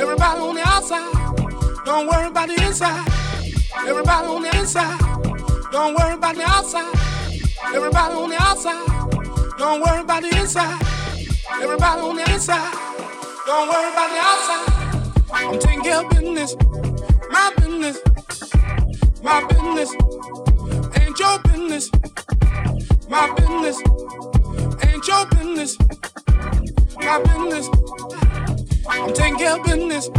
Everybody on the outside, don't worry about the inside. Everybody on the inside, don't worry about the outside. Everybody on the outside, don't worry about the inside. Everybody on the inside, don't worry about the outside. I'm taking care of business, my business, my business, ain't your business, my business, ain't your business, my business. I'm taking care of business.